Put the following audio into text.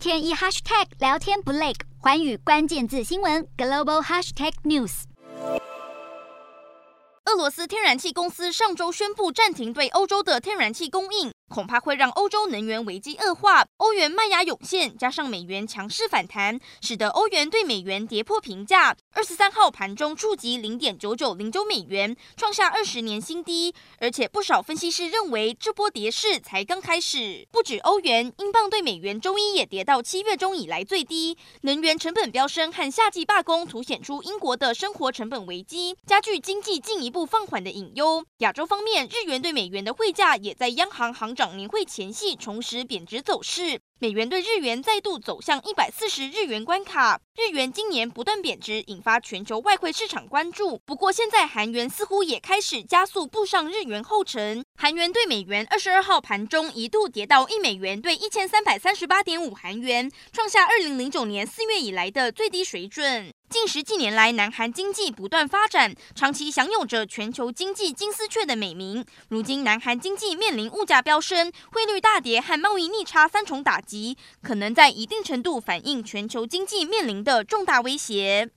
天一 hashtag 聊天不累，环宇关键字新闻 global hashtag news。俄罗斯天然气公司上周宣布暂停对欧洲的天然气供应。恐怕会让欧洲能源危机恶化，欧元卖压涌现，加上美元强势反弹，使得欧元对美元跌破平价。二十三号盘中触及零点九九零九美元，创下二十年新低。而且不少分析师认为，这波跌势才刚开始。不止欧元，英镑对美元周一也跌到七月中以来最低。能源成本飙升和夏季罢工凸显出英国的生活成本危机，加剧经济进一步放缓的隐忧。亚洲方面，日元对美元的汇价也在央行行长年会前夕重拾贬值走势，美元对日元再度走向一百四十日元关卡。日元今年不断贬值，引发全球外汇市场关注。不过，现在韩元似乎也开始加速步上日元后尘。韩元对美元二十二号盘中一度跌到一美元兑一千三百三十八点五韩元，创下二零零九年四月以来的最低水准。近十几年来，南韩经济不断发展，长期享有着全球经济金丝雀的美名。如今，南韩经济面临物价飙升、汇率大跌和贸易逆差三重打击，可能在一定程度反映全球经济面临的重大威胁。